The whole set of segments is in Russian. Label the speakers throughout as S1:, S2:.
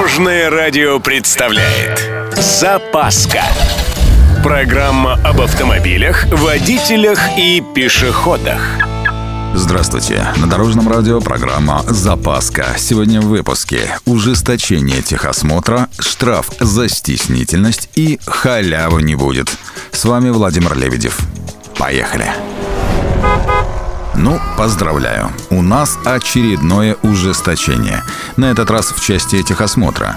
S1: Дорожное радио представляет Запаска Программа об автомобилях, водителях и пешеходах
S2: Здравствуйте. На Дорожном радио программа «Запаска». Сегодня в выпуске ужесточение техосмотра, штраф за стеснительность и халявы не будет. С вами Владимир Лебедев. Поехали. Ну, поздравляю. У нас очередное ужесточение. На этот раз в части техосмотра.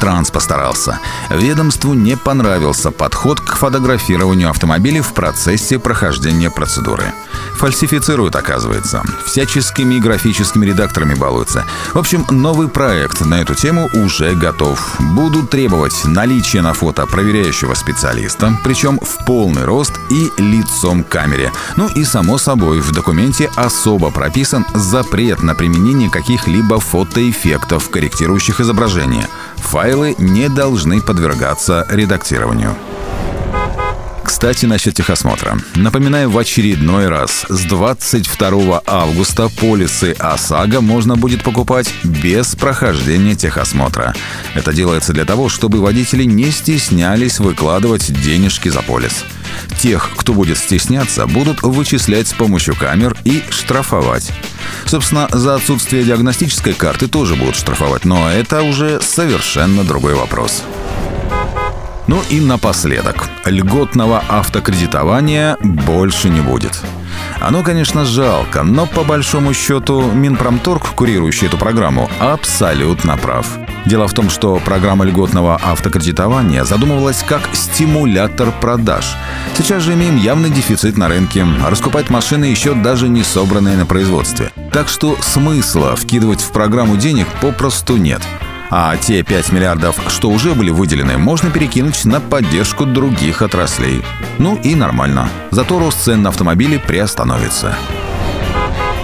S2: Транс постарался. Ведомству не понравился подход к фотографированию автомобилей в процессе прохождения процедуры. Фальсифицируют, оказывается. Всяческими графическими редакторами балуются. В общем, новый проект на эту тему уже готов. Будут требовать наличия на фото проверяющего специалиста, причем в полный рост и лицом к камере. Ну и, само собой, в документе документе особо прописан запрет на применение каких-либо фотоэффектов, корректирующих изображение. Файлы не должны подвергаться редактированию. Кстати, насчет техосмотра. Напоминаю в очередной раз, с 22 августа полисы ОСАГО можно будет покупать без прохождения техосмотра. Это делается для того, чтобы водители не стеснялись выкладывать денежки за полис. Тех, кто будет стесняться, будут вычислять с помощью камер и штрафовать. Собственно, за отсутствие диагностической карты тоже будут штрафовать, но это уже совершенно другой вопрос. Ну и напоследок. Льготного автокредитования больше не будет. Оно, конечно, жалко, но по большому счету Минпромторг, курирующий эту программу, абсолютно прав. Дело в том, что программа льготного автокредитования задумывалась как стимулятор продаж. Сейчас же имеем явный дефицит на рынке. Раскупать машины еще даже не собранные на производстве. Так что смысла вкидывать в программу денег попросту нет. А те 5 миллиардов, что уже были выделены, можно перекинуть на поддержку других отраслей. Ну и нормально. Зато рост цен на автомобили приостановится.